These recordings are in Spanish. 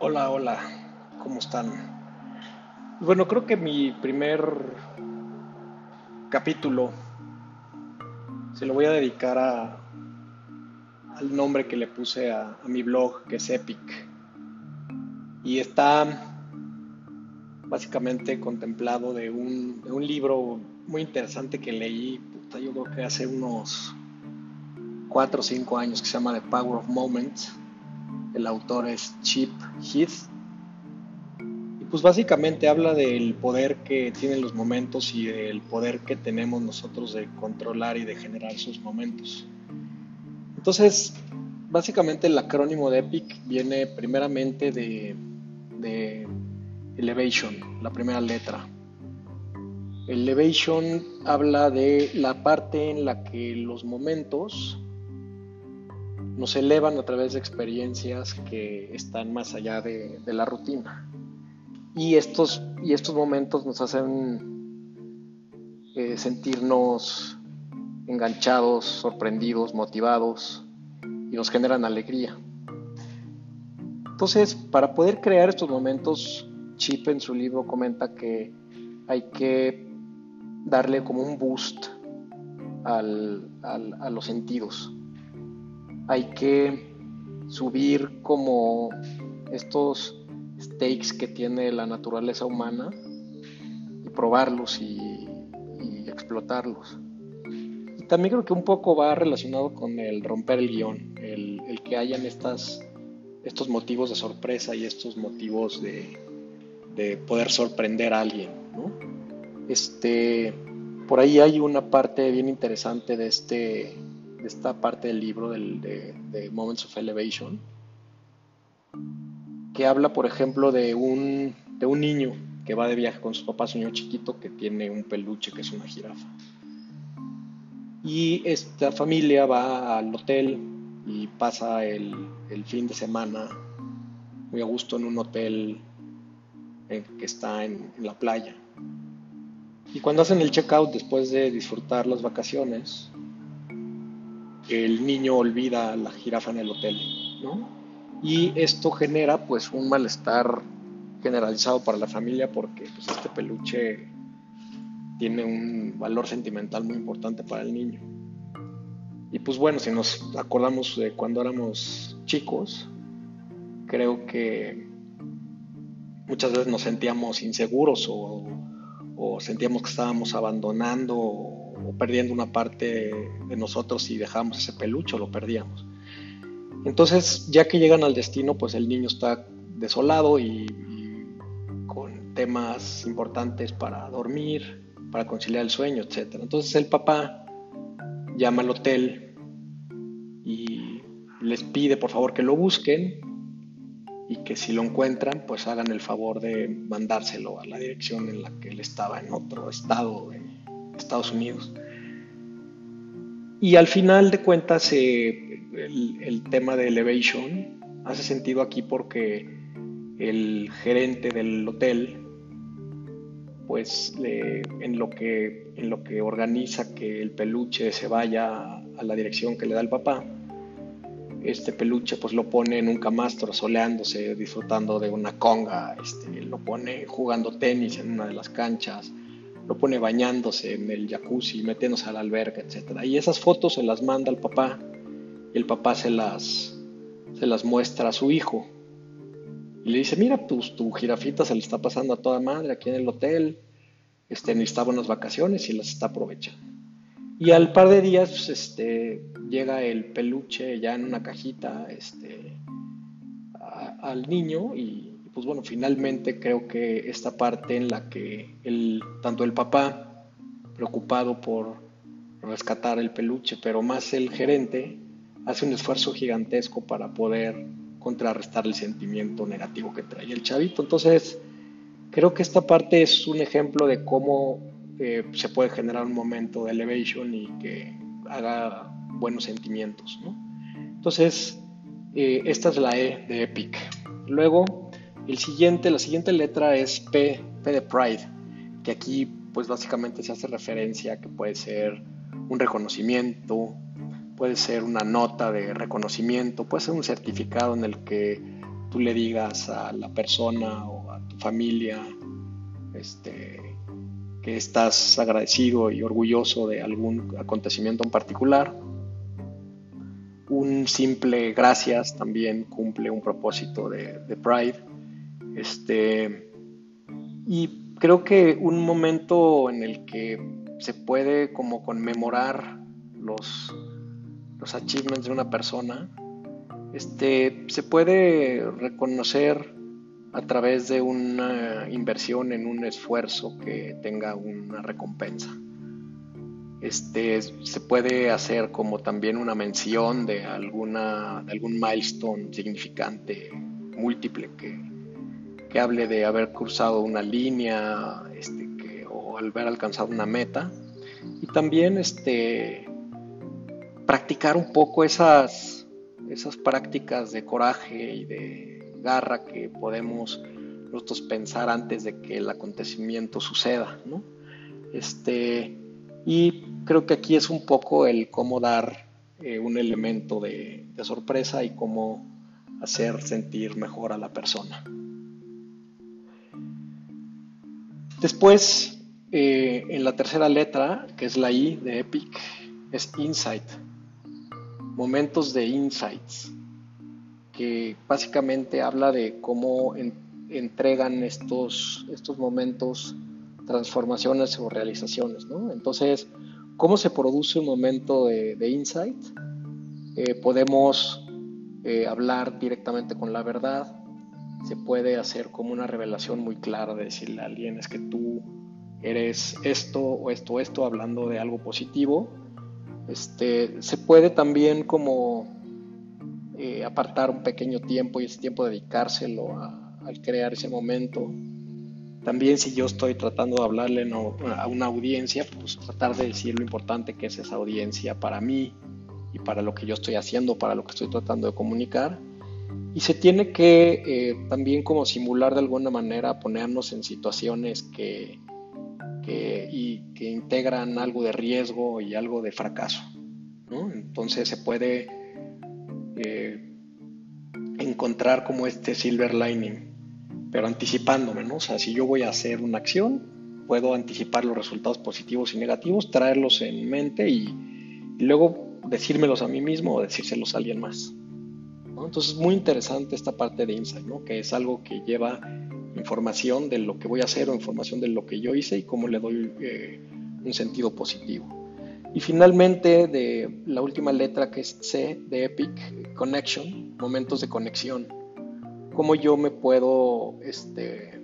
Hola, hola, ¿cómo están? Bueno, creo que mi primer capítulo se lo voy a dedicar a, al nombre que le puse a, mi blog, que es Epic. Y está básicamente contemplado de un, libro muy interesante que leí, yo creo que hace unos 4 o 5 años, que se llama The Power of Moments el autor es Chip Heath. Y pues básicamente habla del poder que tienen los momentos y del poder que tenemos nosotros de controlar y de generar sus momentos. Entonces, básicamente el acrónimo de EPIC viene primeramente de, de Elevation, la primera letra. Elevation habla de la parte en la que los momentos nos elevan a través de experiencias que están más allá de, la rutina. Y estos, y estos momentos nos hacen eh, sentirnos enganchados, sorprendidos, motivados y nos generan alegría. Entonces, para poder crear estos momentos, Chip en su libro comenta que hay que darle como un boost a los sentidos hay que subir como estos stakes que tiene la naturaleza humana y probarlos y, explotarlos. Y también creo que un poco va relacionado con el romper el guion, el, que hayan estas, estos motivos de sorpresa y estos motivos de, poder sorprender a alguien. Este, por ahí hay una parte bien interesante de este esta parte del libro de, Moments of Elevation, que habla, por ejemplo, de un, niño que va de viaje con sus papás, un niño chiquito que tiene un peluche que es una jirafa. Y esta familia va al hotel y pasa el, fin de semana muy a gusto en un hotel que está en la playa. Y cuando hacen el checkout después de disfrutar las vacaciones, el niño olvida la jirafa en el hotel, ¿no? Y esto genera pues un malestar generalizado para la familia porque pues, este peluche tiene un valor sentimental muy importante para el niño. Y pues bueno, si nos acordamos de cuando éramos chicos, creo que muchas veces nos sentíamos inseguros o, o sentíamos que estábamos abandonando o perdiendo una parte de nosotros y dejamos ese peluche lo perdíamos. Entonces, ya que llegan al destino, pues el niño está desolado y, con temas importantes para dormir, para conciliar el sueño, etc. Entonces el papá llama al hotel y les pide por favor que lo busquen y que si lo encuentran, pues hagan el favor de mandárselo a la dirección en la que él estaba en otro estado, Estados Unidos. Y al final de cuentas, eh, el, tema de Elevation hace sentido aquí porque el gerente del hotel, pues en, lo que, en lo que organiza que el peluche se vaya a la dirección que le da el papá, este peluche pues lo pone en un camastro soleándose, disfrutando de una conga, este, lo pone jugando tenis en una de las canchas, lo pone bañándose en el jacuzzi, metiéndose a la alberca, etc. Y esas fotos se las manda al papá y el papá se las, se las muestra a su hijo. Y le dice, mira, pues tu jirafita se le está pasando a toda madre aquí en el hotel, este, necesitaba unas vacaciones y las está aprovechando. Y al par de días este, llega el peluche ya en una cajita este, al niño y pues bueno, finalmente creo que esta parte en la que el, tanto el papá, preocupado por rescatar el peluche, pero más el gerente, hace un esfuerzo gigantesco para poder contrarrestar el sentimiento negativo que trae el chavito. Entonces, creo que esta parte es un ejemplo de cómo eh, se puede generar un momento de elevation y que haga buenos sentimientos. Entonces, eh, esta es la E de Epic. Luego, el siguiente, la siguiente letra es P, P de Pride, que aquí pues básicamente se hace referencia a que puede ser un reconocimiento, puede ser una nota de reconocimiento, puede ser un certificado en el que tú le digas a la persona o a tu familia este, que estás agradecido y orgulloso de algún acontecimiento en particular. Un simple gracias también cumple un propósito de, de Pride. Este, y creo que un momento en el que se puede como conmemorar los, los achievements de una persona, este, se puede reconocer a través de una inversión en un esfuerzo que tenga una recompensa. Este, se puede hacer como también una mención de, alguna, de algún milestone significante múltiple que, que hable de haber cruzado una línea este, que, o haber alcanzado una meta. Y también este, practicar un poco esas, esas prácticas de coraje y de garra que podemos nosotros pensar antes de que el acontecimiento suceda. ¿no? Este, y creo que aquí es un poco el cómo dar eh, un elemento de, sorpresa y cómo hacer sentir mejor a la persona. Después, eh, en la tercera letra, que es la I de Epic, es insight. Momentos de insights, que básicamente habla de cómo entregan estos, estos momentos transformaciones o realizaciones. ¿no? Entonces, ¿cómo se produce un momento de, insight? Eh, podemos eh, hablar directamente con la verdad, se puede hacer como una revelación muy clara de decirle a alguien es que tú eres esto o esto esto hablando de algo positivo. Este, se puede también como eh, apartar un pequeño tiempo y ese tiempo dedicárselo al crear ese momento. También si yo estoy tratando de hablarle a una audiencia, pues tratar de decir lo importante que es esa audiencia para mí y para lo que yo estoy haciendo, para lo que estoy tratando de comunicar y se tiene que eh, también como simular de alguna manera ponernos en situaciones que, y, que integran algo de riesgo y algo de fracaso. Entonces se puede eh, encontrar como este silver lining, pero anticipándome, ¿no? O sea, si yo voy a hacer una acción, puedo anticipar los resultados positivos y negativos, traerlos en mente y, luego decírmelos a mí mismo o decírselos a alguien más. Entonces es muy interesante esta parte de Insight, ¿no? que es algo que lleva información de lo que voy a hacer o información de lo que yo hice y cómo le doy eh, un sentido positivo. Y finalmente, de la última letra que es C de Epic, Connection, momentos de conexión. Cómo yo me puedo este,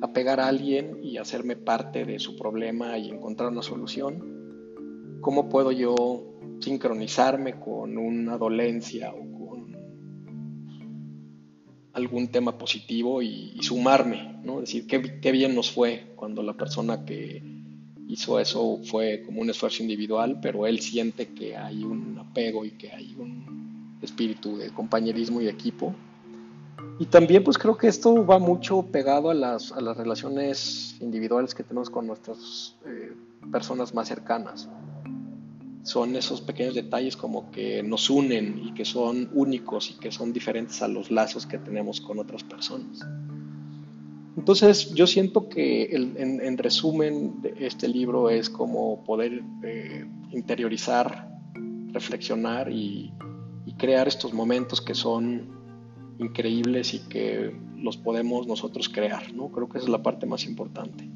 apegar a alguien y hacerme parte de su problema y encontrar una solución. Cómo puedo yo sincronizarme con una dolencia o algún tema positivo y, sumarme, ¿no? decir, qué, qué, bien nos fue cuando la persona que hizo eso fue como un esfuerzo individual, pero él siente que hay un apego y que hay un espíritu de compañerismo y equipo. Y también pues creo que esto va mucho pegado a las, a las relaciones individuales que tenemos con nuestras eh, personas más cercanas son esos pequeños detalles como que nos unen y que son únicos y que son diferentes a los lazos que tenemos con otras personas. Entonces yo siento que en, resumen de este libro es como poder eh, interiorizar, reflexionar y, crear estos momentos que son increíbles y que los podemos nosotros crear, ¿no? Creo que esa es la parte más importante.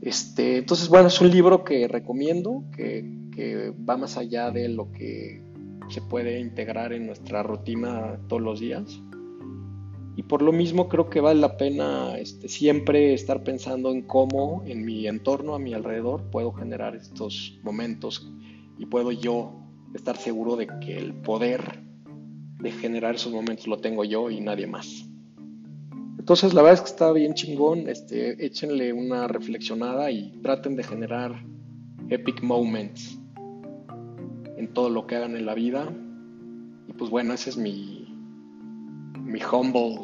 Este, entonces, bueno, es un libro que recomiendo, que va más allá de lo que se puede integrar en nuestra rutina todos los días. Y por lo mismo creo que vale la pena este, siempre estar pensando en cómo en mi entorno, a mi alrededor, puedo generar estos momentos y puedo yo estar seguro de que el poder de generar esos momentos lo tengo yo y nadie más. Entonces la verdad es que está bien chingón, este, échenle una reflexionada y traten de generar epic moments en todo lo que hagan en la vida. Y pues bueno, ese es mi, mi humble,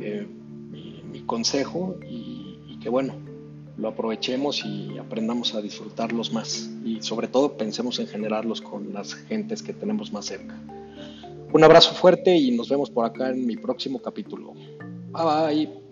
eh, mi, consejo y, que bueno, lo aprovechemos y aprendamos a disfrutarlos más. Y sobre todo pensemos en generarlos con las gentes que tenemos más cerca. Un abrazo fuerte y nos vemos por acá en mi próximo capítulo. Bye bye.